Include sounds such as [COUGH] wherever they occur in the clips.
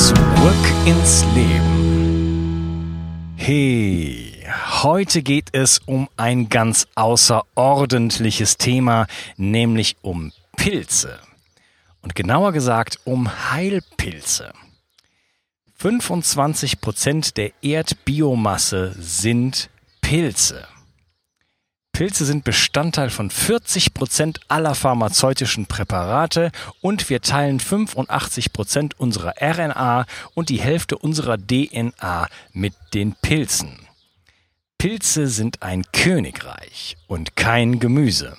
Zurück ins Leben. Hey, heute geht es um ein ganz außerordentliches Thema, nämlich um Pilze. Und genauer gesagt um Heilpilze. 25 Prozent der Erdbiomasse sind Pilze. Pilze sind Bestandteil von 40 Prozent aller pharmazeutischen Präparate und wir teilen 85 Prozent unserer RNA und die Hälfte unserer DNA mit den Pilzen. Pilze sind ein Königreich und kein Gemüse.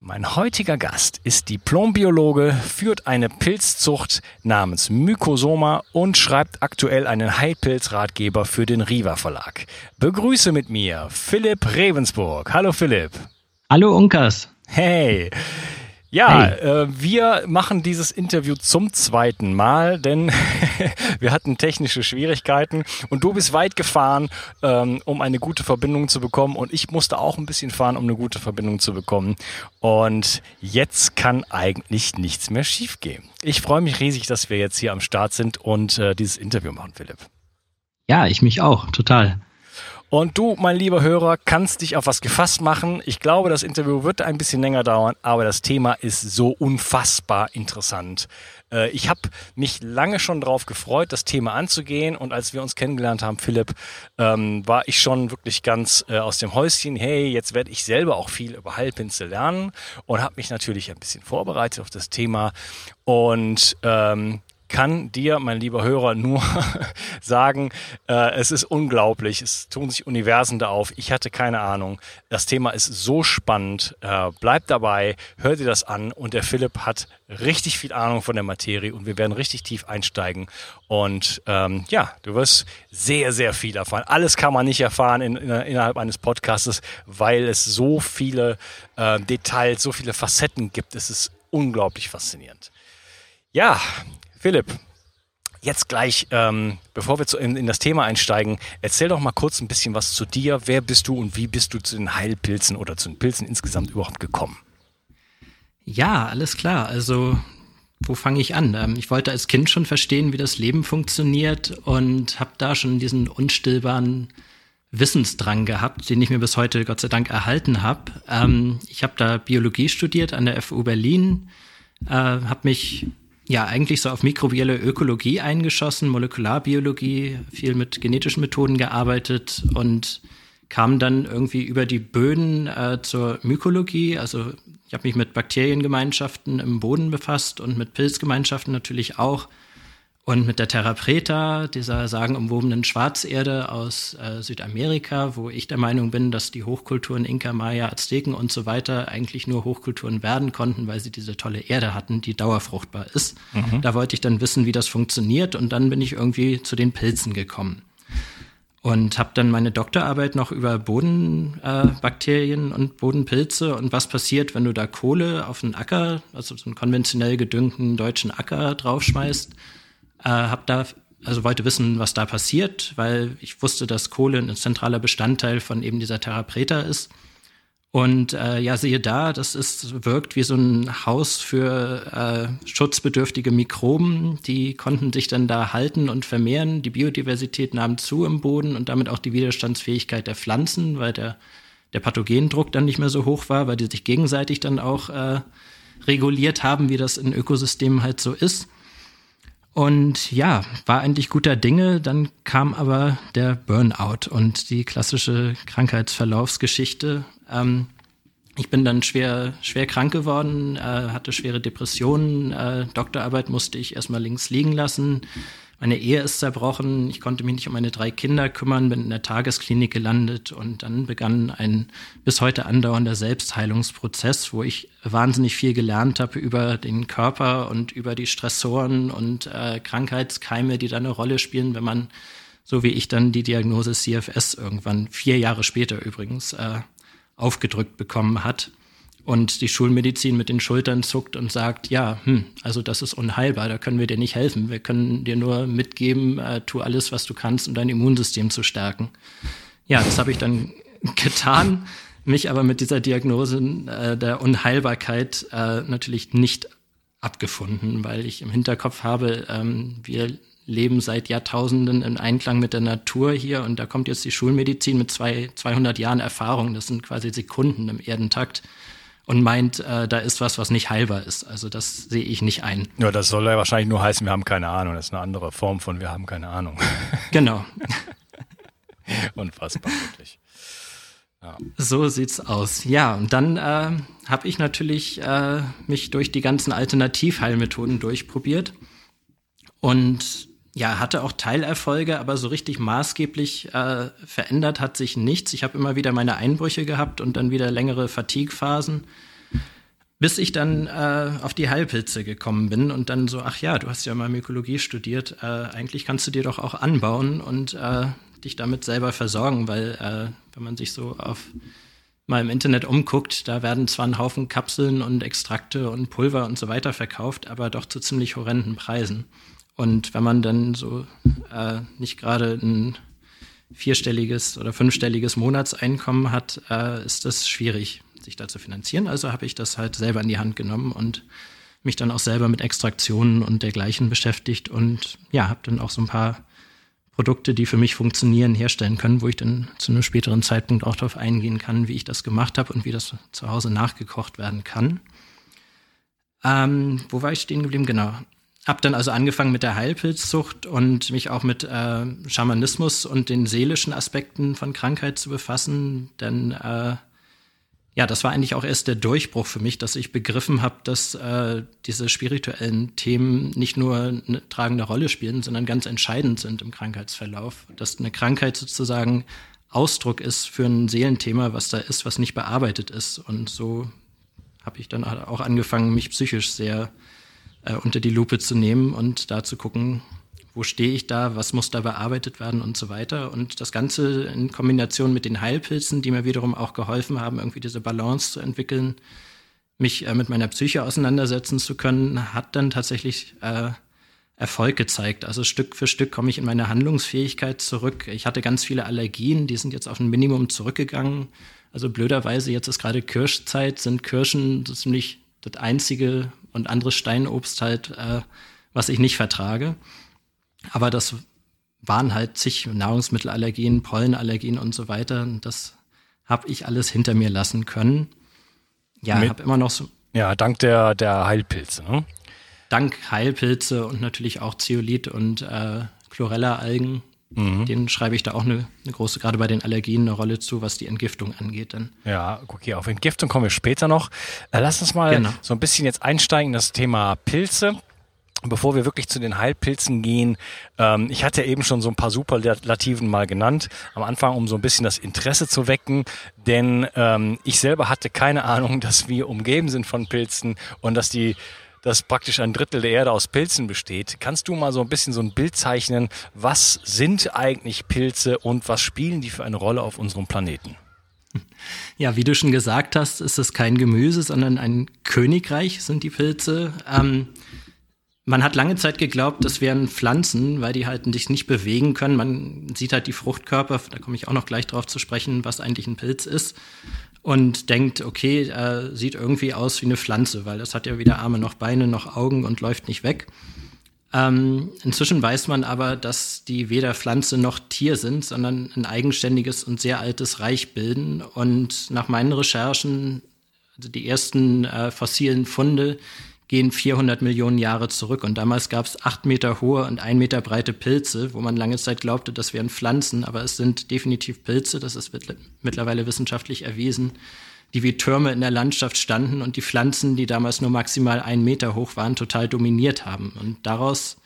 Mein heutiger Gast ist Diplombiologe, führt eine Pilzzucht namens Mykosoma und schreibt aktuell einen Heilpilzratgeber für den Riva Verlag. Begrüße mit mir Philipp Ravensburg. Hallo Philipp. Hallo Unkas. Hey. Ja, hey. äh, wir machen dieses Interview zum zweiten Mal, denn [LAUGHS] wir hatten technische Schwierigkeiten und du bist weit gefahren, ähm, um eine gute Verbindung zu bekommen und ich musste auch ein bisschen fahren, um eine gute Verbindung zu bekommen. Und jetzt kann eigentlich nichts mehr schiefgehen. Ich freue mich riesig, dass wir jetzt hier am Start sind und äh, dieses Interview machen, Philipp. Ja, ich mich auch, total. Und du, mein lieber Hörer, kannst dich auf was gefasst machen. Ich glaube, das Interview wird ein bisschen länger dauern, aber das Thema ist so unfassbar interessant. Äh, ich habe mich lange schon darauf gefreut, das Thema anzugehen. Und als wir uns kennengelernt haben, Philipp, ähm, war ich schon wirklich ganz äh, aus dem Häuschen. Hey, jetzt werde ich selber auch viel über Heilpinsel lernen und habe mich natürlich ein bisschen vorbereitet auf das Thema. Und ähm, kann dir, mein lieber Hörer, nur [LAUGHS] sagen, äh, es ist unglaublich, es tun sich Universen da auf. Ich hatte keine Ahnung. Das Thema ist so spannend. Äh, bleib dabei, hör dir das an und der Philipp hat richtig viel Ahnung von der Materie und wir werden richtig tief einsteigen. Und ähm, ja, du wirst sehr, sehr viel erfahren. Alles kann man nicht erfahren in, in, innerhalb eines Podcastes, weil es so viele äh, Details, so viele Facetten gibt. Es ist unglaublich faszinierend. Ja, Philipp, jetzt gleich, ähm, bevor wir zu, in, in, das Thema einsteigen, erzähl doch mal kurz ein bisschen was zu dir. Wer bist du und wie bist du zu den Heilpilzen oder zu den Pilzen insgesamt überhaupt gekommen? Ja, alles klar. Also, wo fange ich an? Ähm, ich wollte als Kind schon verstehen, wie das Leben funktioniert und habe da schon diesen unstillbaren Wissensdrang gehabt, den ich mir bis heute Gott sei Dank erhalten habe. Ähm, ich habe da Biologie studiert an der FU Berlin, äh, habe mich ja eigentlich so auf mikrobielle Ökologie eingeschossen, Molekularbiologie, viel mit genetischen Methoden gearbeitet und kam dann irgendwie über die Böden äh, zur Mykologie. Also ich habe mich mit Bakteriengemeinschaften im Boden befasst und mit Pilzgemeinschaften natürlich auch. Und mit der Terra Preta, dieser sagenumwobenen Schwarzerde aus äh, Südamerika, wo ich der Meinung bin, dass die Hochkulturen Inka, Maya, Azteken und so weiter eigentlich nur Hochkulturen werden konnten, weil sie diese tolle Erde hatten, die dauerfruchtbar ist. Mhm. Da wollte ich dann wissen, wie das funktioniert und dann bin ich irgendwie zu den Pilzen gekommen. Und habe dann meine Doktorarbeit noch über Bodenbakterien äh, und Bodenpilze und was passiert, wenn du da Kohle auf einen Acker, also so einen konventionell gedüngten deutschen Acker draufschmeißt äh, habe da also wollte wissen, was da passiert, weil ich wusste, dass Kohle ein zentraler Bestandteil von eben dieser Terra Preta ist. Und äh, ja, siehe da, das ist, wirkt wie so ein Haus für äh, schutzbedürftige Mikroben. Die konnten sich dann da halten und vermehren. Die Biodiversität nahm zu im Boden und damit auch die Widerstandsfähigkeit der Pflanzen, weil der, der Pathogendruck dann nicht mehr so hoch war, weil die sich gegenseitig dann auch äh, reguliert haben, wie das in Ökosystemen halt so ist. Und ja, war eigentlich guter Dinge. Dann kam aber der Burnout und die klassische Krankheitsverlaufsgeschichte. Ähm, ich bin dann schwer, schwer krank geworden, äh, hatte schwere Depressionen. Äh, Doktorarbeit musste ich erstmal links liegen lassen. Meine Ehe ist zerbrochen, ich konnte mich nicht um meine drei Kinder kümmern, bin in der Tagesklinik gelandet und dann begann ein bis heute andauernder Selbstheilungsprozess, wo ich wahnsinnig viel gelernt habe über den Körper und über die Stressoren und äh, Krankheitskeime, die da eine Rolle spielen, wenn man, so wie ich dann die Diagnose CFS irgendwann vier Jahre später übrigens äh, aufgedrückt bekommen hat und die Schulmedizin mit den Schultern zuckt und sagt, ja, hm, also das ist unheilbar, da können wir dir nicht helfen. Wir können dir nur mitgeben, äh, tu alles, was du kannst, um dein Immunsystem zu stärken. Ja, das habe ich dann [LAUGHS] getan, mich aber mit dieser Diagnose äh, der Unheilbarkeit äh, natürlich nicht abgefunden, weil ich im Hinterkopf habe, ähm, wir leben seit Jahrtausenden in Einklang mit der Natur hier und da kommt jetzt die Schulmedizin mit zwei, 200 Jahren Erfahrung, das sind quasi Sekunden im Erdentakt und meint, äh, da ist was, was nicht heilbar ist. Also das sehe ich nicht ein. Ja, das soll ja wahrscheinlich nur heißen, wir haben keine Ahnung. Das ist eine andere Form von wir haben keine Ahnung. [LAUGHS] Genau. Unfassbar, wirklich. Ja. So sieht's aus. Ja, und dann äh, habe ich natürlich äh, mich durch die ganzen Alternativheilmethoden durchprobiert und ja, hatte auch Teilerfolge, aber so richtig maßgeblich äh, verändert hat sich nichts. Ich habe immer wieder meine Einbrüche gehabt und dann wieder längere Fatigue-Phasen, bis ich dann äh, auf die Heilpilze gekommen bin und dann so, ach ja, du hast ja mal Mykologie studiert, äh, eigentlich kannst du dir doch auch anbauen und äh, dich damit selber versorgen, weil äh, wenn man sich so auf mal im Internet umguckt, da werden zwar ein Haufen Kapseln und Extrakte und Pulver und so weiter verkauft, aber doch zu ziemlich horrenden Preisen. Und wenn man dann so äh, nicht gerade ein vierstelliges oder fünfstelliges Monatseinkommen hat, äh, ist das schwierig, sich da zu finanzieren. Also habe ich das halt selber in die Hand genommen und mich dann auch selber mit Extraktionen und dergleichen beschäftigt und ja, habe dann auch so ein paar Produkte, die für mich funktionieren, herstellen können, wo ich dann zu einem späteren Zeitpunkt auch darauf eingehen kann, wie ich das gemacht habe und wie das zu Hause nachgekocht werden kann. Ähm, wo war ich stehen geblieben? Genau. Habe dann also angefangen mit der Heilpilzzucht und mich auch mit äh, Schamanismus und den seelischen Aspekten von Krankheit zu befassen. Denn äh, ja, das war eigentlich auch erst der Durchbruch für mich, dass ich begriffen habe, dass äh, diese spirituellen Themen nicht nur eine tragende Rolle spielen, sondern ganz entscheidend sind im Krankheitsverlauf. Dass eine Krankheit sozusagen Ausdruck ist für ein Seelenthema, was da ist, was nicht bearbeitet ist. Und so habe ich dann auch angefangen, mich psychisch sehr äh, unter die Lupe zu nehmen und da zu gucken, wo stehe ich da, was muss da bearbeitet werden und so weiter. Und das Ganze in Kombination mit den Heilpilzen, die mir wiederum auch geholfen haben, irgendwie diese Balance zu entwickeln, mich äh, mit meiner Psyche auseinandersetzen zu können, hat dann tatsächlich äh, Erfolg gezeigt. Also Stück für Stück komme ich in meine Handlungsfähigkeit zurück. Ich hatte ganz viele Allergien, die sind jetzt auf ein Minimum zurückgegangen. Also blöderweise, jetzt ist gerade Kirschzeit, sind Kirschen ziemlich das einzige und anderes Steinobst halt, äh, was ich nicht vertrage. Aber das waren halt zig Nahrungsmittelallergien, Pollenallergien und so weiter. Das habe ich alles hinter mir lassen können. Ja, habe immer noch so. Ja, dank der, der Heilpilze, ne? Dank Heilpilze und natürlich auch Zeolit und äh, Chlorella-Algen Mhm. Den schreibe ich da auch eine, eine, große, gerade bei den Allergien, eine Rolle zu, was die Entgiftung angeht. Dann. Ja, okay, auf Entgiftung kommen wir später noch. Äh, lass uns mal genau. so ein bisschen jetzt einsteigen, das Thema Pilze. Bevor wir wirklich zu den Heilpilzen gehen, ähm, ich hatte ja eben schon so ein paar Superlativen mal genannt, am Anfang, um so ein bisschen das Interesse zu wecken, denn ähm, ich selber hatte keine Ahnung, dass wir umgeben sind von Pilzen und dass die dass praktisch ein Drittel der Erde aus Pilzen besteht. Kannst du mal so ein bisschen so ein Bild zeichnen? Was sind eigentlich Pilze und was spielen die für eine Rolle auf unserem Planeten? [LAUGHS] Ja, wie du schon gesagt hast, ist es kein Gemüse, sondern ein Königreich sind die Pilze. Ähm, man hat lange Zeit geglaubt, das wären Pflanzen, weil die halt sich nicht bewegen können. Man sieht halt die Fruchtkörper, da komme ich auch noch gleich drauf zu sprechen, was eigentlich ein Pilz ist und denkt, okay, äh, sieht irgendwie aus wie eine Pflanze, weil das hat ja weder Arme noch Beine noch Augen und läuft nicht weg. Ähm, inzwischen weiß man aber, dass die weder Pflanze noch Tier sind, sondern ein eigenständiges und sehr altes Reich bilden. Und nach meinen Recherchen, also die ersten äh, fossilen Funde, gehen 400 Millionen Jahre zurück. Und damals gab es acht Meter hohe und ein Meter breite Pilze, wo man lange Zeit glaubte, das wären Pflanzen, aber es sind definitiv Pilze, das ist mittlerweile wissenschaftlich erwiesen, die wie Türme in der Landschaft standen und die Pflanzen, die damals nur maximal einen Meter hoch waren, total dominiert haben. Und daraus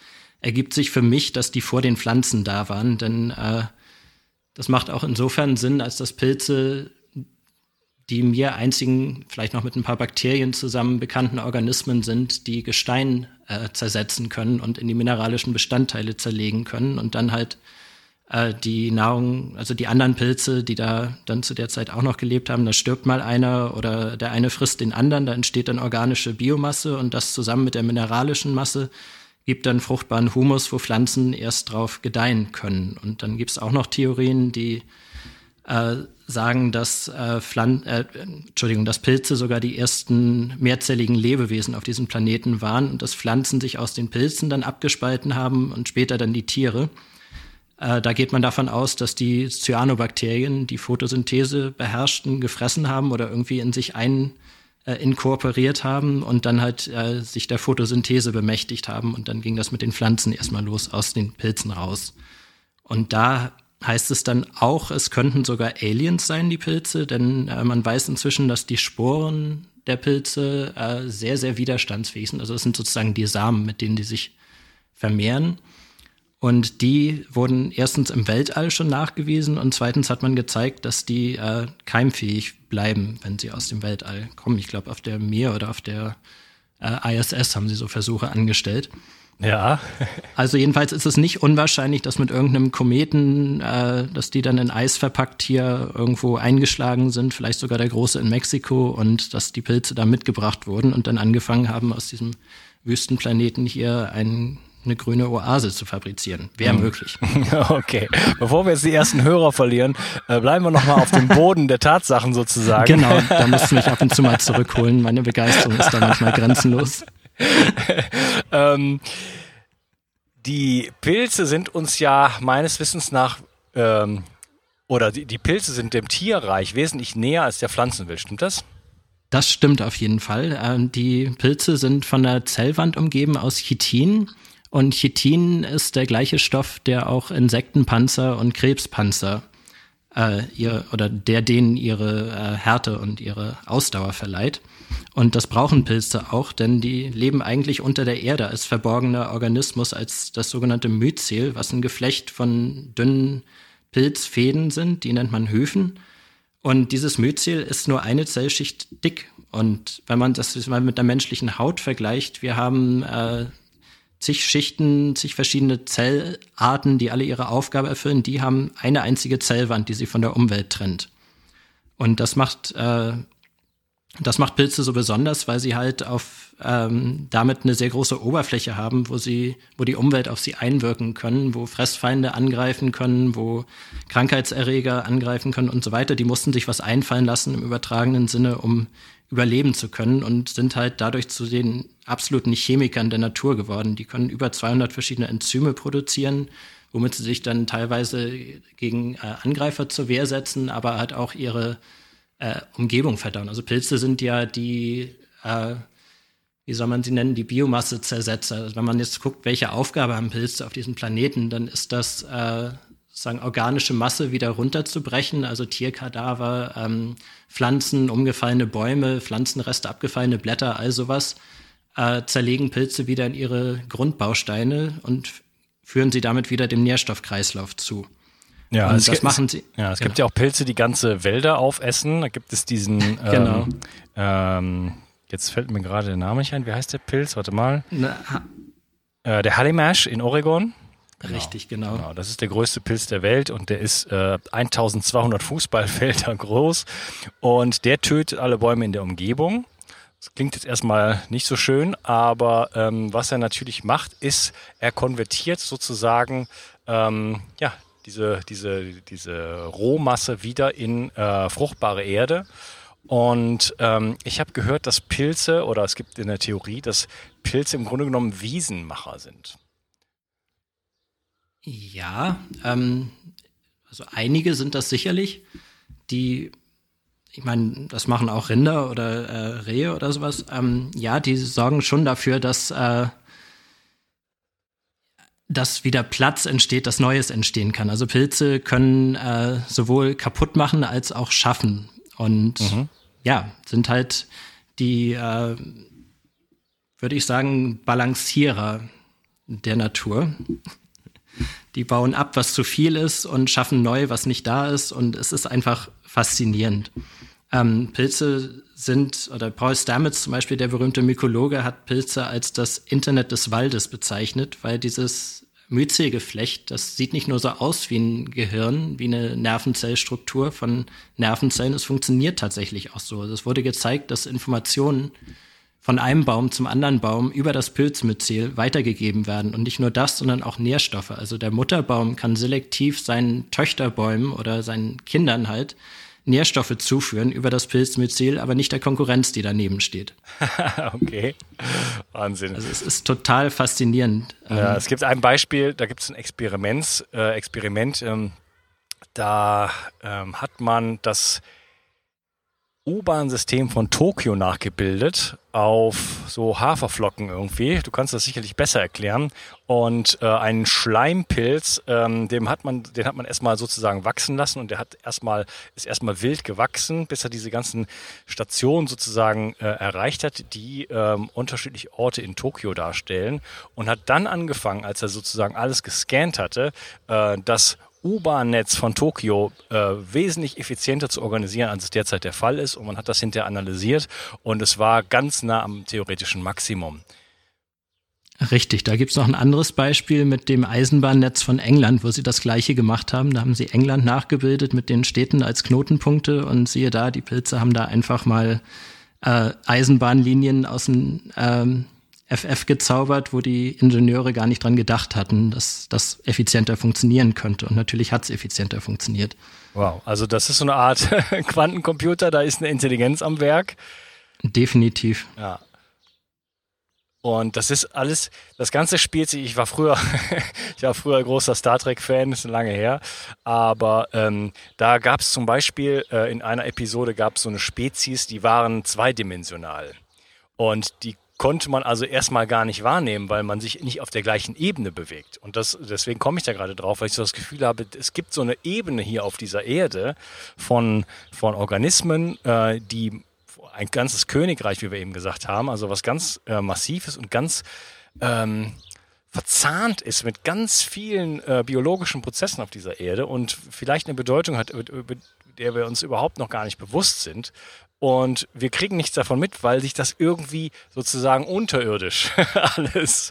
ergibt sich für mich, dass die vor den Pflanzen da waren, denn äh, das macht auch insofern Sinn, als dass Pilze die mir einzigen, vielleicht noch mit ein paar Bakterien zusammen bekannten Organismen sind, die Gestein äh, zersetzen können und in die mineralischen Bestandteile zerlegen können und dann halt äh, die Nahrung, also die anderen Pilze, die da dann zu der Zeit auch noch gelebt haben, da stirbt mal einer oder der eine frisst den anderen, da entsteht dann organische Biomasse und das zusammen mit der mineralischen Masse gibt dann fruchtbaren Humus, wo Pflanzen erst drauf gedeihen können. Und dann gibt es auch noch Theorien, die äh, sagen, dass äh, Pflan äh, Entschuldigung, dass Pilze sogar die ersten mehrzelligen Lebewesen auf diesem Planeten waren und dass Pflanzen sich aus den Pilzen dann abgespalten haben und später dann die Tiere. Äh, da geht man davon aus, dass die Cyanobakterien, die Photosynthese beherrschten, gefressen haben oder irgendwie in sich ein äh, inkorporiert haben und dann halt äh, sich der Photosynthese bemächtigt haben und dann ging das mit den Pflanzen erstmal los aus den Pilzen raus. Und da heißt es dann auch, es könnten sogar Aliens sein, die Pilze, denn äh, man weiß inzwischen, dass die Sporen der Pilze äh, sehr, sehr widerstandsfähig sind. Also es sind sozusagen die Samen, mit denen die sich vermehren. Und die wurden erstens im Weltall schon nachgewiesen und zweitens hat man gezeigt, dass die äh, keimfähig bleiben, wenn sie aus dem Weltall kommen. Ich glaube, auf der Mir oder auf der äh, ISS haben sie so Versuche angestellt. Ja. also jedenfalls ist es nicht unwahrscheinlich, dass mit irgendeinem Kometen, äh, dass die dann in Eis verpackt hier irgendwo eingeschlagen sind, vielleicht sogar der große in Mexiko und dass die Pilze da mitgebracht wurden und dann angefangen haben, aus diesem Wüstenplaneten hier ein, eine grüne Oase zu fabrizieren. Wäre mhm. möglich. [LAUGHS] Okay. Bevor wir jetzt die ersten Hörer verlieren, äh, bleiben wir nochmal auf dem Boden der Tatsachen sozusagen. Genau, da musst du mich ab und zu mal zurückholen. Meine Begeisterung ist da manchmal grenzenlos. [LAUGHS] ähm, die Pilze sind uns ja meines Wissens nach, ähm, oder die, die Pilze sind dem Tierreich wesentlich näher als der Pflanzenwelt. Stimmt das? Das stimmt auf jeden Fall. Ähm, die Pilze sind von der Zellwand umgeben aus Chitin. Und Chitin ist der gleiche Stoff, der auch Insektenpanzer und Krebspanzer äh, ihr, oder der denen ihre äh, Härte und ihre Ausdauer verleiht. Und das brauchen Pilze auch, denn die leben eigentlich unter der Erde als verborgener Organismus, als das sogenannte Myzel, was ein Geflecht von dünnen Pilzfäden sind, die nennt man Höfen. Und dieses Myzel ist nur eine Zellschicht dick. Und wenn man das mal mit der menschlichen Haut vergleicht, wir haben äh, zig Schichten, zig verschiedene Zellarten, die alle ihre Aufgabe erfüllen, die haben eine einzige Zellwand, die sie von der Umwelt trennt. Und das macht äh, das macht Pilze so besonders, weil sie halt auf ähm, damit eine sehr große Oberfläche haben, wo sie, wo die Umwelt auf sie einwirken können, wo Fressfeinde angreifen können, wo Krankheitserreger angreifen können und so weiter. Die mussten sich was einfallen lassen im übertragenen Sinne, um überleben zu können und sind halt dadurch zu den absoluten Chemikern der Natur geworden. Die können über 200 verschiedene Enzyme produzieren, womit sie sich dann teilweise gegen äh, Angreifer zur Wehr setzen, aber halt auch ihre äh, Umgebung verdauen. Also Pilze sind ja die, äh, wie soll man sie nennen, die Biomasse-Zersetzer. Also wenn man jetzt guckt, welche Aufgabe haben Pilze auf diesem Planeten, dann ist das äh, sozusagen organische Masse wieder runterzubrechen, also Tierkadaver, ähm, Pflanzen, umgefallene Bäume, Pflanzenreste, abgefallene Blätter, all sowas, äh, zerlegen Pilze wieder in ihre Grundbausteine und führen sie damit wieder dem Nährstoffkreislauf zu. Ja, und das gibt, machen sie. Ja, es genau. gibt ja auch Pilze, die ganze Wälder aufessen. Da gibt es diesen. [LAUGHS] Ähm, genau. Ähm, jetzt fällt mir gerade der Name nicht ein. Wie heißt der Pilz? Warte mal. Na, äh, der Halimash in Oregon. Genau. Richtig, genau. genau. Das ist der größte Pilz der Welt und der ist äh, 1200 Fußballfelder [LAUGHS] groß und der tötet alle Bäume in der Umgebung. Das klingt jetzt erstmal nicht so schön, aber ähm, was er natürlich macht, ist, er konvertiert sozusagen ähm, ja, diese, diese, diese Rohmasse wieder in äh, fruchtbare Erde. Und ähm, ich habe gehört, dass Pilze, oder es gibt in der Theorie, dass Pilze im Grunde genommen Wiesenmacher sind. Ja, ähm, also einige sind das sicherlich, die, ich meine, das machen auch Rinder oder äh, Rehe oder sowas. Ähm, ja, die sorgen schon dafür, dass äh, dass wieder Platz entsteht, dass Neues entstehen kann. Also Pilze können äh, sowohl kaputt machen als auch schaffen. Und mhm. ja, sind halt die, äh, würde ich sagen, Balancierer der Natur. Die bauen ab, was zu viel ist und schaffen neu, was nicht da ist. Und es ist einfach faszinierend. Ähm, Pilze sind, oder Paul Stamets zum Beispiel, der berühmte Mykologe, hat Pilze als das Internet des Waldes bezeichnet, weil dieses Myzelgeflecht, das sieht nicht nur so aus wie ein Gehirn, wie eine Nervenzellstruktur von Nervenzellen, es funktioniert tatsächlich auch so. Es wurde gezeigt, dass Informationen von einem Baum zum anderen Baum über das Pilzmyzel weitergegeben werden. Und nicht nur das, sondern auch Nährstoffe. Also der Mutterbaum kann selektiv seinen Töchterbäumen oder seinen Kindern halt Nährstoffe zuführen über das Pilzmyzel, aber nicht der Konkurrenz, die daneben steht. [LAUGHS] okay, Wahnsinn. Also es ist total faszinierend. Ja, ähm, es gibt ein Beispiel, da gibt es ein Experiment, äh, Experiment ähm, da ähm, hat man das U-Bahn-System von Tokio nachgebildet auf so Haferflocken irgendwie. Du kannst das sicherlich besser erklären. Und äh, einen Schleimpilz, ähm, dem hat man, den hat man erstmal sozusagen wachsen lassen und der hat erstmal, ist erstmal wild gewachsen, bis er diese ganzen Stationen sozusagen äh, erreicht hat, die ähm, unterschiedliche Orte in Tokio darstellen. Und hat dann angefangen, als er sozusagen alles gescannt hatte, äh, das U-Bahn-Netz von Tokio äh, wesentlich effizienter zu organisieren, als es derzeit der Fall ist. Und man hat das hinterher analysiert und es war ganz nah am theoretischen Maximum. Richtig, da gibt es noch ein anderes Beispiel mit dem Eisenbahnnetz von England, wo sie das gleiche gemacht haben. Da haben sie England nachgebildet mit den Städten als Knotenpunkte und siehe da, die Pilze haben da einfach mal äh, Eisenbahnlinien aus dem ähm, FF gezaubert, wo die Ingenieure gar nicht dran gedacht hatten, dass das effizienter funktionieren könnte. Und natürlich hat es effizienter funktioniert. Wow, also das ist so eine Art [LAUGHS] Quantencomputer, da ist eine Intelligenz am Werk. Definitiv. Ja. Und das ist alles, das Ganze spielt sich, ich war früher, [LAUGHS] ich war früher großer Star Trek-Fan, ist lange her, aber ähm, da gab es zum Beispiel, äh, in einer Episode gab es so eine Spezies, die waren zweidimensional. Und die konnte man also erstmal gar nicht wahrnehmen, weil man sich nicht auf der gleichen Ebene bewegt. Und das, deswegen komme ich da gerade drauf, weil ich so das Gefühl habe, es gibt so eine Ebene hier auf dieser Erde von, von Organismen, äh, die ein ganzes Königreich, wie wir eben gesagt haben, also was ganz äh, massives und ganz ähm, verzahnt ist mit ganz vielen äh, biologischen Prozessen auf dieser Erde und vielleicht eine Bedeutung hat, der wir uns überhaupt noch gar nicht bewusst sind. Und wir kriegen nichts davon mit, weil sich das irgendwie sozusagen unterirdisch [LAUGHS] alles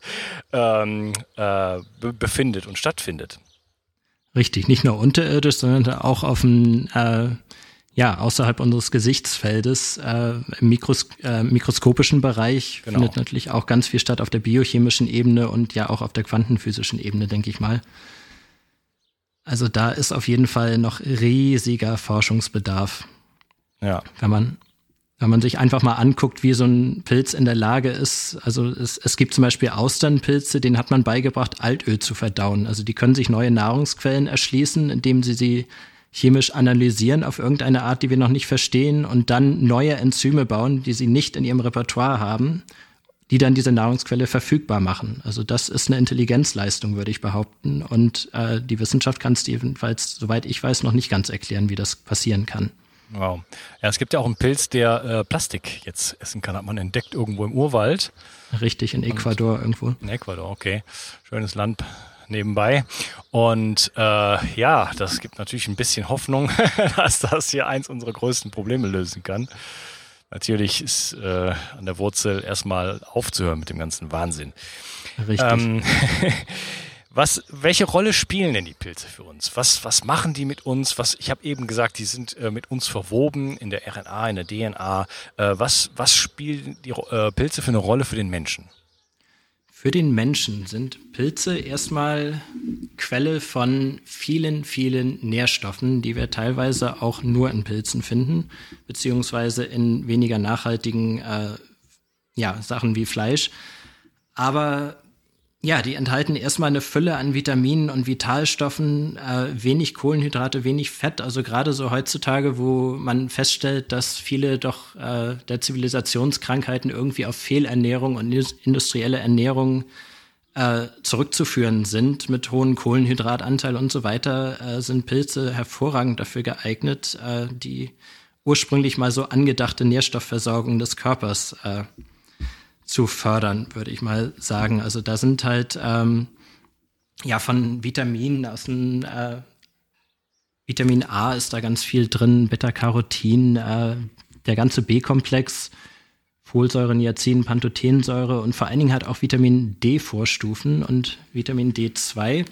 ähm, äh, be befindet und stattfindet. Richtig, nicht nur unterirdisch, sondern auch auf dem, äh, ja, außerhalb unseres Gesichtsfeldes, äh, im Mikros äh, mikroskopischen Bereich genau. findet natürlich auch ganz viel statt auf der biochemischen Ebene und ja auch auf der quantenphysischen Ebene, denke ich mal. Also da ist auf jeden Fall noch riesiger Forschungsbedarf. Ja. Wenn man, wenn man sich einfach mal anguckt, wie so ein Pilz in der Lage ist, also es, es gibt zum Beispiel Austernpilze, denen hat man beigebracht, Altöl zu verdauen. Also die können sich neue Nahrungsquellen erschließen, indem sie sie chemisch analysieren auf irgendeine Art, die wir noch nicht verstehen und dann neue Enzyme bauen, die sie nicht in ihrem Repertoire haben, die dann diese Nahrungsquelle verfügbar machen. Also das ist eine Intelligenzleistung, würde ich behaupten. Und äh, die Wissenschaft kann es jedenfalls, soweit ich weiß, noch nicht ganz erklären, wie das passieren kann. Wow. Ja, es gibt ja auch einen Pilz, der äh, Plastik jetzt essen kann, hat man entdeckt irgendwo im Urwald. Richtig, in Ecuador Und, irgendwo. In Ecuador, okay. Schönes Land nebenbei. Und äh, ja, das gibt natürlich ein bisschen Hoffnung, [LAUGHS] dass das hier eins unserer größten Probleme lösen kann. Natürlich ist äh, an der Wurzel erstmal aufzuhören mit dem ganzen Wahnsinn. Richtig. Ähm, [LAUGHS] Was, welche Rolle spielen denn die Pilze für uns? Was, was machen die mit uns? Was, ich habe eben gesagt, die sind äh, mit uns verwoben in der RNA, in der DNA. Äh, was, was spielen die äh, Pilze für eine Rolle für den Menschen? Für den Menschen sind Pilze erstmal Quelle von vielen, vielen Nährstoffen, die wir teilweise auch nur in Pilzen finden, beziehungsweise in weniger nachhaltigen äh, ja, Sachen wie Fleisch. Aber ja, die enthalten erstmal eine Fülle an Vitaminen und Vitalstoffen, äh, wenig Kohlenhydrate, wenig Fett. Also gerade so heutzutage, wo man feststellt, dass viele doch äh, der Zivilisationskrankheiten irgendwie auf Fehlernährung und industrielle Ernährung äh, zurückzuführen sind, mit hohem Kohlenhydratanteil und so weiter, äh, sind Pilze hervorragend dafür geeignet, äh, die ursprünglich mal so angedachte Nährstoffversorgung des Körpers zu fördern, würde ich mal sagen. Also da sind halt ähm, ja von Vitaminen aus dem äh, Vitamin A ist da ganz viel drin, Beta-Carotin, äh, der ganze B-Komplex, Folsäure, Niacin, Pantothensäure und vor allen Dingen hat auch Vitamin D-Vorstufen und Vitamin D2.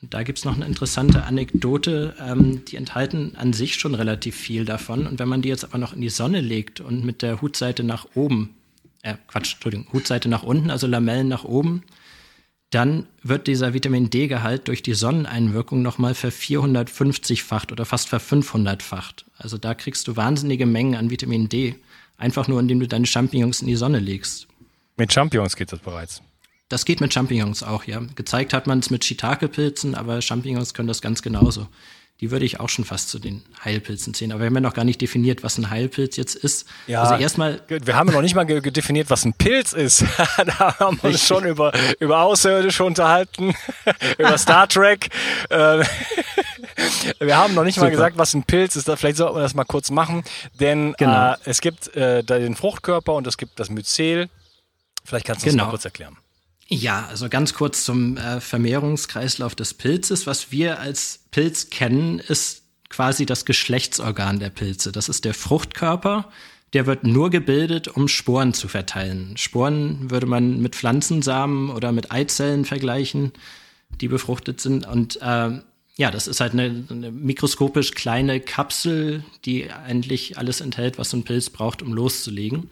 Und da gibt es noch eine interessante Anekdote, ähm, die enthalten an sich schon relativ viel davon. Und wenn man die jetzt aber noch in die Sonne legt und mit der Hutseite nach oben, äh, Quatsch, Entschuldigung, Hutseite nach unten, also Lamellen nach oben, dann wird dieser Vitamin D-Gehalt durch die Sonneneinwirkung nochmal ver 450-facht oder fast ver 500-facht. Also da kriegst du wahnsinnige Mengen an Vitamin D, einfach nur indem du deine Champignons in die Sonne legst. Mit Champignons geht das bereits. Das geht mit Champignons auch, ja. Gezeigt hat man es mit Shiitake-Pilzen, aber Champignons können das ganz genauso die würde ich auch schon fast zu den Heilpilzen zählen. Aber wir haben ja noch gar nicht definiert, was ein Heilpilz jetzt ist. Ja, also erstmal. Wir haben ja noch nicht mal definiert, [LAUGHS] [LAUGHS] [LAUGHS] was ein Pilz ist. da haben wir uns schon über, über Außerirdische unterhalten, über Star Trek. Ähm, wir haben noch nicht Super. mal gesagt, was ein Pilz ist. Vielleicht sollten wir das mal kurz machen. Denn genau. äh, es gibt äh, den Fruchtkörper und es gibt das Myzel. Vielleicht kannst du genau. das mal kurz erklären. Ja, also ganz kurz zum äh, Vermehrungskreislauf des Pilzes. Was wir als Pilz kennen, ist quasi das Geschlechtsorgan der Pilze. Das ist der Fruchtkörper. Der wird nur gebildet, um Sporen zu verteilen. Sporen würde man mit Pflanzensamen oder mit Eizellen vergleichen, die befruchtet sind. Und äh, ja, das ist halt eine, eine mikroskopisch kleine Kapsel, die eigentlich alles enthält, was so ein Pilz braucht, um loszulegen.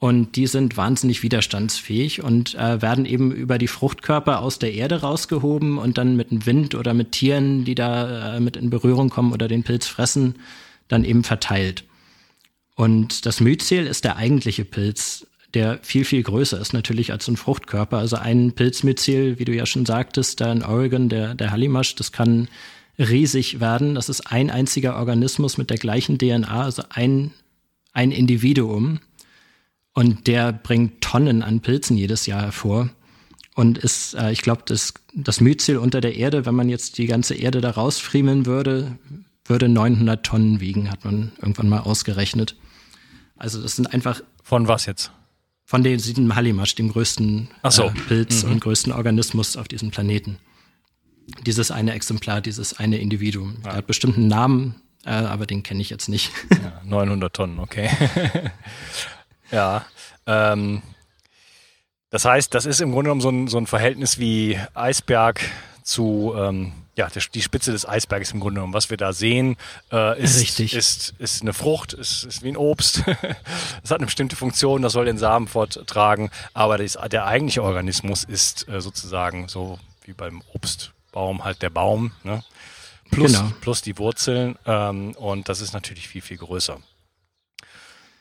Und die sind wahnsinnig widerstandsfähig und äh, werden eben über die Fruchtkörper aus der Erde rausgehoben und dann mit dem Wind oder mit Tieren, die da äh, mit in Berührung kommen oder den Pilz fressen, dann eben verteilt. Und das Myzel ist der eigentliche Pilz, der viel, viel größer ist natürlich als ein Fruchtkörper. Also ein Pilzmyzel, wie du ja schon sagtest, da in Oregon, der, der Hallimasch, das kann riesig werden. Das ist ein einziger Organismus mit der gleichen DNA, also ein, ein Individuum. Und der bringt Tonnen an Pilzen jedes Jahr hervor. Und ist, äh, ich glaube, das, das Myzel unter der Erde, wenn man jetzt die ganze Erde da rausfriemeln würde, würde 900 Tonnen wiegen, hat man irgendwann mal ausgerechnet. Also das sind einfach. Von was jetzt? Von dem, diesem Hallimasch, dem größten so. äh, Pilz mhm. und größten Organismus auf diesem Planeten. Dieses eine Exemplar, dieses eine Individuum. Ja. Der hat bestimmten Namen, äh, aber den kenne ich jetzt nicht. Ja, 900 Tonnen, okay. [LAUGHS] Ja. Ähm, das heißt, das ist im Grunde genommen so ein, so ein Verhältnis wie Eisberg zu, ähm, ja, die Spitze des Eisberges im Grunde genommen. Was wir da sehen, äh, ist, Richtig. ist, ist eine Frucht, ist, ist wie ein Obst. [LAUGHS] Es hat eine bestimmte Funktion, das soll den Samen forttragen, aber das, der eigentliche Organismus ist äh, sozusagen so wie beim Obstbaum halt der Baum, ne? plus, genau. plus die Wurzeln ähm, und das ist natürlich viel, viel größer.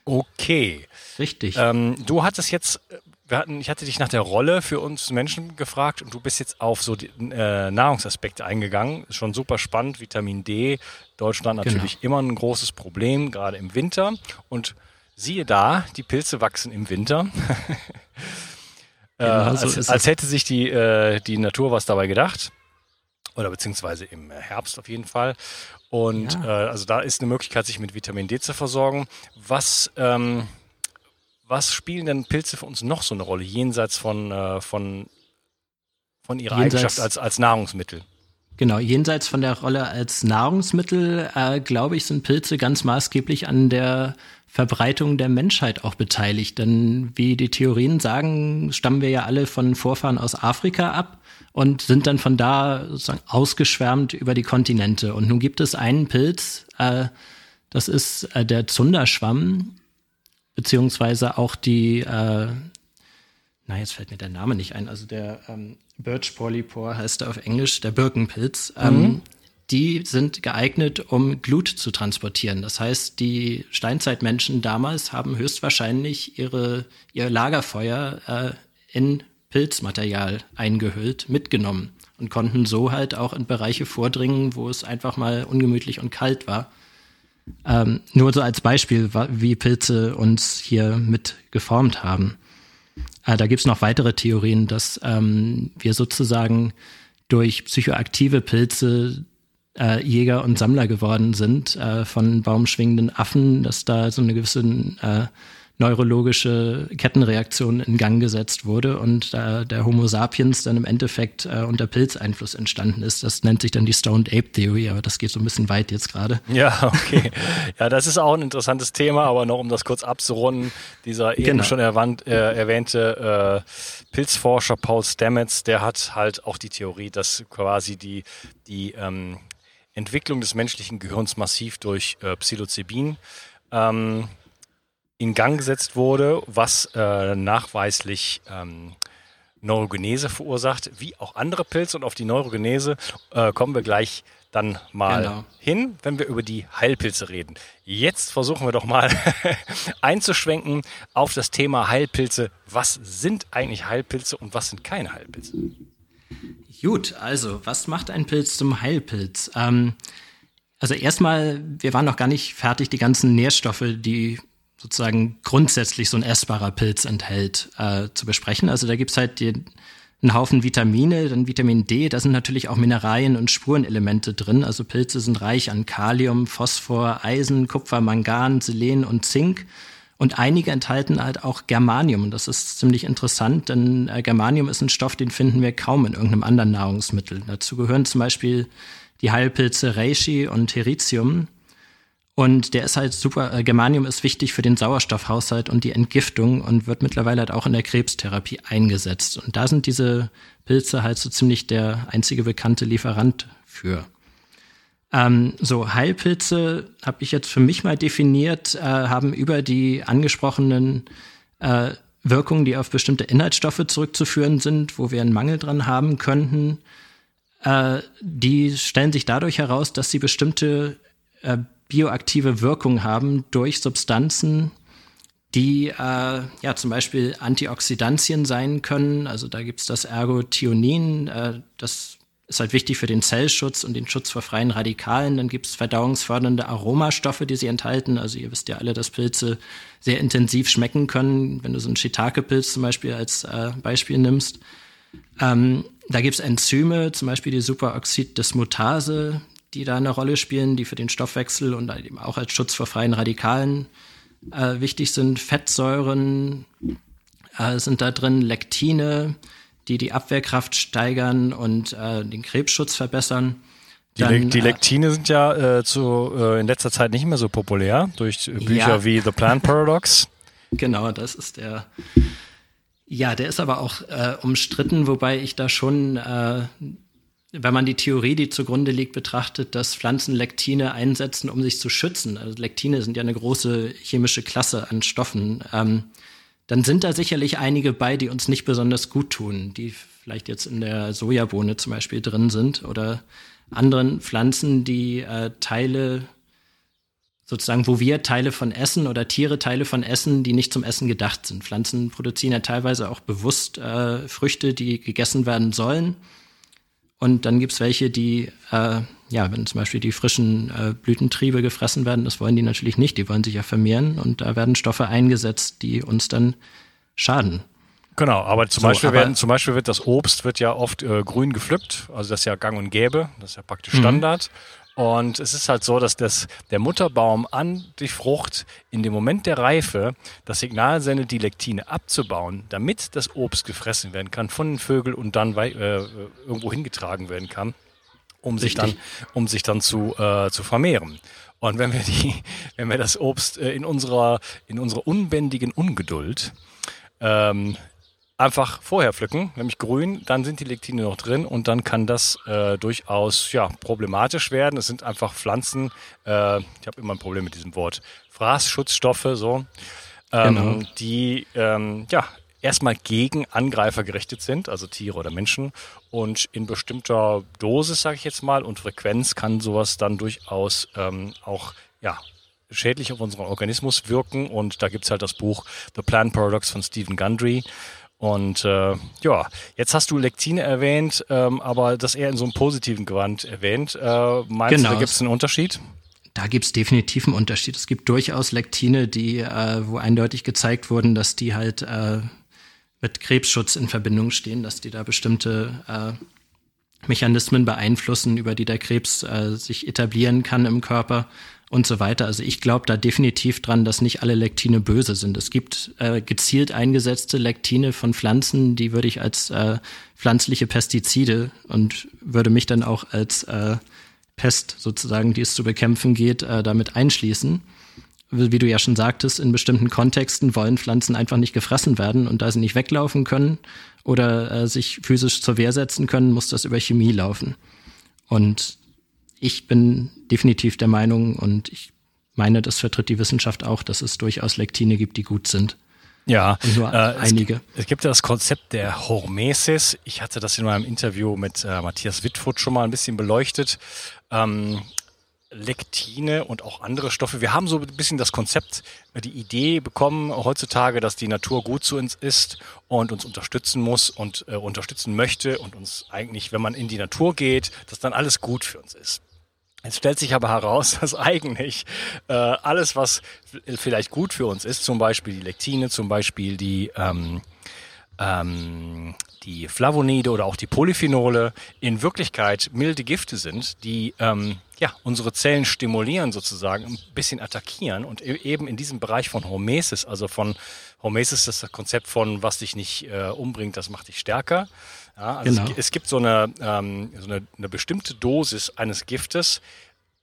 Okay. Richtig. Ähm, du hattest jetzt, wir hatten, ich hatte dich nach der Rolle für uns Menschen gefragt und du bist jetzt auf so die, äh, Nahrungsaspekte eingegangen. Ist schon super spannend. Vitamin D, Deutschland genau. natürlich genau. immer ein großes Problem, gerade im Winter. Und siehe da, die Pilze wachsen im Winter. [LAUGHS] Genau, äh, als, als, hätte sich die, äh, die Natur was dabei gedacht. Oder beziehungsweise im Herbst auf jeden Fall. Und ja. äh, also da ist eine Möglichkeit, sich mit Vitamin D zu versorgen. Was, ähm, was spielen denn Pilze für uns noch so eine Rolle, jenseits von, äh, von, von ihrer jenseits, Eigenschaft als, als Nahrungsmittel? Genau, jenseits von der Rolle als Nahrungsmittel, äh, glaube ich, sind Pilze ganz maßgeblich an der Verbreitung der Menschheit auch beteiligt. Denn wie die Theorien sagen, stammen wir ja alle von Vorfahren aus Afrika ab und sind dann von da sozusagen ausgeschwärmt über die Kontinente. Und nun gibt es einen Pilz, äh, das ist äh, der Zunderschwamm, beziehungsweise auch die, äh, na jetzt fällt mir der Name nicht ein, also der ähm, Birch Polypore heißt er auf Englisch, der Birkenpilz. Mhm. Ähm, die sind geeignet, um Glut zu transportieren. Das heißt, die Steinzeitmenschen damals haben höchstwahrscheinlich ihre, ihr Lagerfeuer äh, in Pilzmaterial eingehüllt mitgenommen und konnten so halt auch in Bereiche vordringen, wo es einfach mal ungemütlich und kalt war. Ähm, nur so als Beispiel, wie Pilze uns hier mit geformt haben. Äh, da gibt's noch weitere Theorien, dass ähm, wir sozusagen durch psychoaktive Pilze äh, Jäger und Sammler geworden sind, äh, von baumschwingenden Affen, dass da so eine gewisse äh, neurologische Kettenreaktion in Gang gesetzt wurde und äh, der Homo sapiens dann im Endeffekt äh, unter Pilzeinfluss entstanden ist. Das nennt sich dann die Stoned Ape Theory, aber das geht so ein bisschen weit jetzt gerade. Ja, okay. Ja, das ist auch ein interessantes Thema, aber noch um das kurz abzurunden, dieser eben genau. schon erwand, äh, erwähnte äh, Pilzforscher Paul Stamets, der hat halt auch die Theorie, dass quasi die, die ähm, Entwicklung des menschlichen Gehirns massiv durch äh, Psilocybin ähm, in Gang gesetzt wurde, was äh, nachweislich ähm, Neurogenese verursacht, wie auch andere Pilze. Und auf die Neurogenese äh, kommen wir gleich dann mal genau. hin, wenn wir über die Heilpilze reden. Jetzt versuchen wir doch mal [LAUGHS] einzuschwenken auf das Thema Heilpilze. Was sind eigentlich Heilpilze und was sind keine Heilpilze? Gut, also was macht ein Pilz zum Heilpilz? Ähm, also erstmal, wir waren noch gar nicht fertig, die ganzen Nährstoffe, die sozusagen grundsätzlich so ein essbarer Pilz enthält, äh, zu besprechen. Also da gibt's halt den, einen Haufen Vitamine, dann Vitamin D, da sind natürlich auch Mineralien und Spurenelemente drin. Also Pilze sind reich an Kalium, Phosphor, Eisen, Kupfer, Mangan, Selen und Zink. Und einige enthalten halt auch Germanium. Das ist ziemlich interessant, denn äh, Germanium ist ein Stoff, den finden wir kaum in irgendeinem anderen Nahrungsmittel. Dazu gehören zum Beispiel die Heilpilze Reishi und Heritium. Und der ist halt super, äh, Germanium ist wichtig für den Sauerstoffhaushalt und die Entgiftung und wird mittlerweile halt auch in der Krebstherapie eingesetzt. Und da sind diese Pilze halt so ziemlich der einzige bekannte Lieferant für. Ähm, so, Heilpilze habe ich jetzt für mich mal definiert, äh, haben über die angesprochenen äh, Wirkungen, die auf bestimmte Inhaltsstoffe zurückzuführen sind, wo wir einen Mangel dran haben könnten, äh, die stellen sich dadurch heraus, dass sie bestimmte äh, bioaktive Wirkung haben durch Substanzen, die äh, ja zum Beispiel Antioxidantien sein können. Also da gibt's das Ergothionin, äh, das ist halt wichtig für den Zellschutz und den Schutz vor freien Radikalen. Dann gibt's verdauungsfördernde Aromastoffe, die sie enthalten. Also ihr wisst ja alle, dass Pilze sehr intensiv schmecken können. Wenn du so einen Shiitake-Pilz zum Beispiel als äh, Beispiel nimmst. Ähm, da gibt's Enzyme, zum Beispiel die Superoxid-Dismutase, die da eine Rolle spielen, die für den Stoffwechsel und eben auch als Schutz vor freien Radikalen äh, wichtig sind. Fettsäuren äh, sind da drin, Lektine, die die Abwehrkraft steigern und äh, den Krebsschutz verbessern. Dann, die, die, äh, Lektine sind ja äh, zu, äh, in letzter Zeit nicht mehr so populär durch Bücher ja. wie The Plant Paradox. [LAUGHS] genau, das ist der. Ja, der ist aber auch umstritten, wobei ich da schon wenn man die Theorie, die zugrunde liegt, betrachtet, dass Pflanzen Lektine einsetzen, um sich zu schützen, also Lektine sind ja eine große chemische Klasse an Stoffen, ähm, dann sind da sicherlich einige bei, die uns nicht besonders gut tun, die vielleicht jetzt in der Sojabohne zum Beispiel drin sind oder anderen Pflanzen, die äh, Teile sozusagen, wo wir Teile von essen oder Tiere Teile von essen, die nicht zum Essen gedacht sind. Pflanzen produzieren ja teilweise auch bewusst äh, Früchte, die gegessen werden sollen und dann gibt's welche, die, äh, ja, wenn zum Beispiel die frischen äh, Blütentriebe gefressen werden, das wollen die natürlich nicht, die wollen sich ja vermehren und da werden Stoffe eingesetzt, die uns dann schaden. Genau, aber zum so, Beispiel werden, zum Beispiel wird das Obst wird ja oft äh, grün gepflückt, also das ist ja gang und gäbe, das ist ja praktisch mhm. Standard. Und es ist halt so, dass das, der Mutterbaum an die Frucht in dem Moment der Reife das Signal sendet, die Lektine abzubauen, damit das Obst gefressen werden kann von den Vögeln und dann äh, irgendwo hingetragen werden kann, um sich dann, um sich dann zu, äh, zu vermehren. Und wenn wir die, [LAUGHS] wenn wir das Obst äh, in unserer, in unserer unbändigen Ungeduld ähm, einfach vorher pflücken, nämlich grün, dann sind die Lektine noch drin und dann kann das äh, durchaus ja, problematisch werden. Es sind einfach Pflanzen, äh, ich habe immer ein Problem mit diesem Wort, Fraßschutzstoffe, so, ähm, genau. die ähm, ja erstmal gegen Angreifer gerichtet sind, also Tiere oder Menschen. Und in bestimmter Dosis, sage ich jetzt mal, und Frequenz kann sowas dann durchaus ähm, auch ja, schädlich auf unseren Organismus wirken. Und da gibt's halt das Buch The Plant Paradox von Stephen Gundry. Und äh, ja, jetzt hast du Lektine erwähnt, ähm, aber das eher in so einem positiven Gewand erwähnt. Äh, meinst genau. du, da gibt es einen Unterschied? Da gibt es definitiv einen Unterschied. Es gibt durchaus Lektine, die, äh, wo eindeutig gezeigt wurden, dass die halt äh, mit Krebsschutz in Verbindung stehen, dass die da bestimmte äh, Mechanismen beeinflussen, über die der Krebs äh, sich etablieren kann im Körper und so weiter. Also ich glaube da definitiv dran, dass nicht alle Lektine böse sind. Es gibt äh, gezielt eingesetzte Lektine von Pflanzen, die würde ich als äh, pflanzliche Pestizide und würde mich dann auch als äh, Pest sozusagen, die es zu bekämpfen geht, äh, damit einschließen. Wie du ja schon sagtest, in bestimmten Kontexten wollen Pflanzen einfach nicht gefressen werden und da sie nicht weglaufen können oder äh, sich physisch zur Wehr setzen können, muss das über Chemie laufen. Und ich bin definitiv der Meinung und ich meine, das vertritt die Wissenschaft auch, dass es durchaus Lektine gibt, die gut sind. Ja, und nur äh, einige. Es, es gibt ja das Konzept der Hormesis. Ich hatte das in meinem Interview mit äh, Matthias Wittfurt schon mal ein bisschen beleuchtet. Ähm, Lektine und auch andere Stoffe. Wir haben so ein bisschen das Konzept, äh, die Idee bekommen heutzutage, dass die Natur gut zu uns ist und uns unterstützen muss und äh, unterstützen möchte und uns eigentlich, wenn man in die Natur geht, dass dann alles gut für uns ist. Es stellt sich aber heraus, dass eigentlich äh, alles, was vielleicht gut für uns ist, zum Beispiel die Lektine, zum Beispiel die, ähm, ähm, die Flavonide oder auch die Polyphenole, in Wirklichkeit milde Gifte sind, die ähm, ja, unsere Zellen stimulieren sozusagen, ein bisschen attackieren und e-, eben in diesem Bereich von Hormesis, also von Hormesis ist das Konzept von, was dich nicht äh, umbringt, das macht dich stärker. Ja, also genau. es, es, gibt so, eine, ähm, so eine, eine bestimmte Dosis eines Giftes,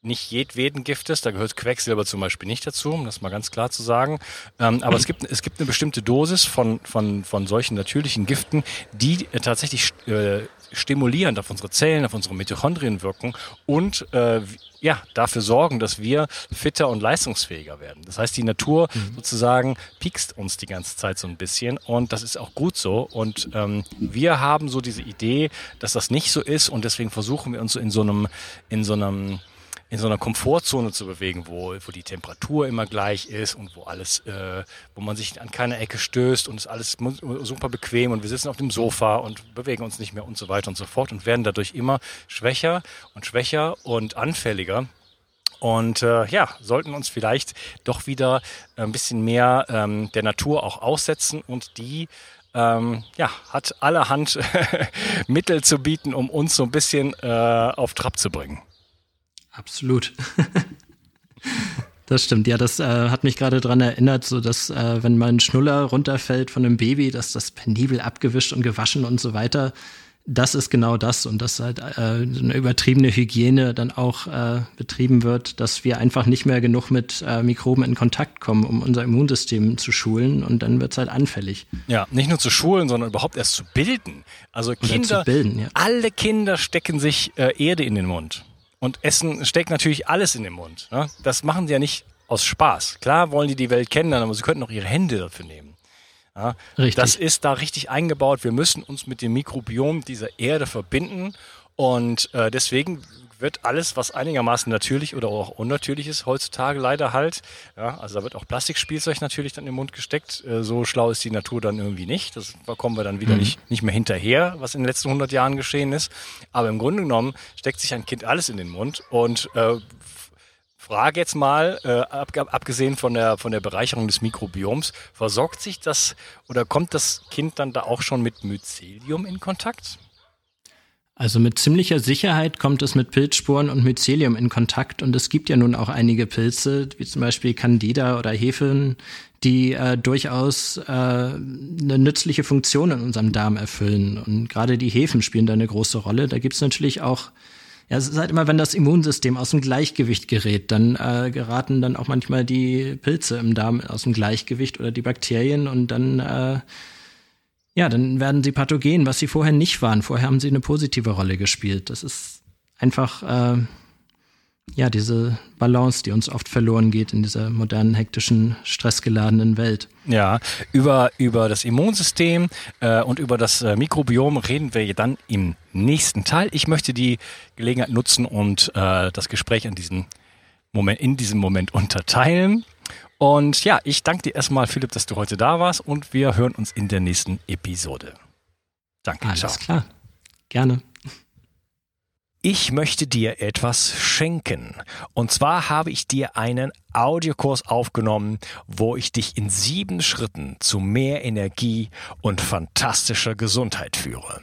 nicht jedweden Giftes, da gehört Quecksilber zum Beispiel nicht dazu, um das mal ganz klar zu sagen. Ähm, aber es gibt, es gibt eine bestimmte Dosis von, von, von solchen natürlichen Giften, die äh, tatsächlich äh, stimulierend auf unsere Zellen, auf unsere Mitochondrien wirken und äh, ja, dafür sorgen, dass wir fitter und leistungsfähiger werden. Das heißt, die Natur mhm. sozusagen piekst uns die ganze Zeit so ein bisschen und das ist auch gut so. Und ähm, wir haben so diese Idee, dass das nicht so ist und deswegen versuchen wir uns so in so einem, in so einem in so einer Komfortzone zu bewegen, wo, wo die Temperatur immer gleich ist und wo alles, äh, wo man sich an keine Ecke stößt und es ist alles super bequem und wir sitzen auf dem Sofa und bewegen uns nicht mehr und so weiter und so fort und werden dadurch immer schwächer und schwächer und anfälliger. Und äh, ja, sollten uns vielleicht doch wieder ein bisschen mehr ähm, der Natur auch aussetzen und die ähm, ja, hat allerhand [LAUGHS] Mittel zu bieten, um uns so ein bisschen äh, auf Trab zu bringen. Absolut. Das stimmt, ja, das äh, hat mich gerade daran erinnert, so dass äh, wenn mal ein Schnuller runterfällt von einem Baby, dass das penibel abgewischt und gewaschen und so weiter, das ist genau das und dass halt äh, eine übertriebene Hygiene dann auch äh, betrieben wird, dass wir einfach nicht mehr genug mit äh, Mikroben in Kontakt kommen, um unser Immunsystem zu schulen und dann wird es halt anfällig. Ja, nicht nur zu schulen, sondern überhaupt erst zu bilden. Also Kinder, bilden, ja. alle Kinder stecken sich äh, Erde in den Mund. Und Essen steckt natürlich alles in den Mund. Ne? Das machen sie ja nicht aus Spaß. Klar wollen die die Welt kennenlernen, aber sie könnten auch ihre Hände dafür nehmen. Ja? Richtig. Das ist da richtig eingebaut. Wir müssen uns mit dem Mikrobiom dieser Erde verbinden. Und äh, deswegen wird alles, was einigermaßen natürlich oder auch unnatürlich ist, heutzutage leider halt. Ja, also da wird auch Plastikspielzeug natürlich dann im Mund gesteckt. Äh, so schlau ist die Natur dann irgendwie nicht. Das kommen wir dann wieder mhm. nicht, nicht mehr hinterher, was in den letzten 100 Jahren geschehen ist. Aber im Grunde genommen steckt sich ein Kind alles in den Mund und äh, Frage jetzt mal, äh, ab, abgesehen von der, von der Bereicherung des Mikrobioms, versorgt sich das oder kommt das Kind dann da auch schon mit Mycelium in Kontakt? Also mit ziemlicher Sicherheit kommt es mit Pilzsporen und Mycelium in Kontakt und es gibt ja nun auch einige Pilze, wie zum Beispiel Candida oder Hefen, die äh, durchaus äh, eine nützliche Funktion in unserem Darm erfüllen. Und gerade die Hefen spielen da eine große Rolle. Da gibt es natürlich auch, ja, es ist halt immer, wenn das Immunsystem aus dem Gleichgewicht gerät, dann äh, geraten dann auch manchmal die Pilze im Darm aus dem Gleichgewicht oder die Bakterien und dann äh, ja, dann werden sie pathogen, was sie vorher nicht waren. Vorher haben sie eine positive Rolle gespielt. Das ist einfach äh, ja diese Balance, die uns oft verloren geht in dieser modernen, hektischen, stressgeladenen Welt. Ja, über, über das Immunsystem äh, und über das äh, Mikrobiom reden wir dann im nächsten Teil. Ich möchte die Gelegenheit nutzen und äh, das Gespräch an diesem Moment, in diesem Moment unterteilen. Und ja, ich danke dir erstmal, Philipp, dass du heute da warst und wir hören uns in der nächsten Episode. Danke. Alles ciao. klar. Gerne. Ich möchte dir etwas schenken. Und zwar habe ich dir einen Audiokurs aufgenommen, wo ich dich in sieben Schritten zu mehr Energie und fantastischer Gesundheit führe.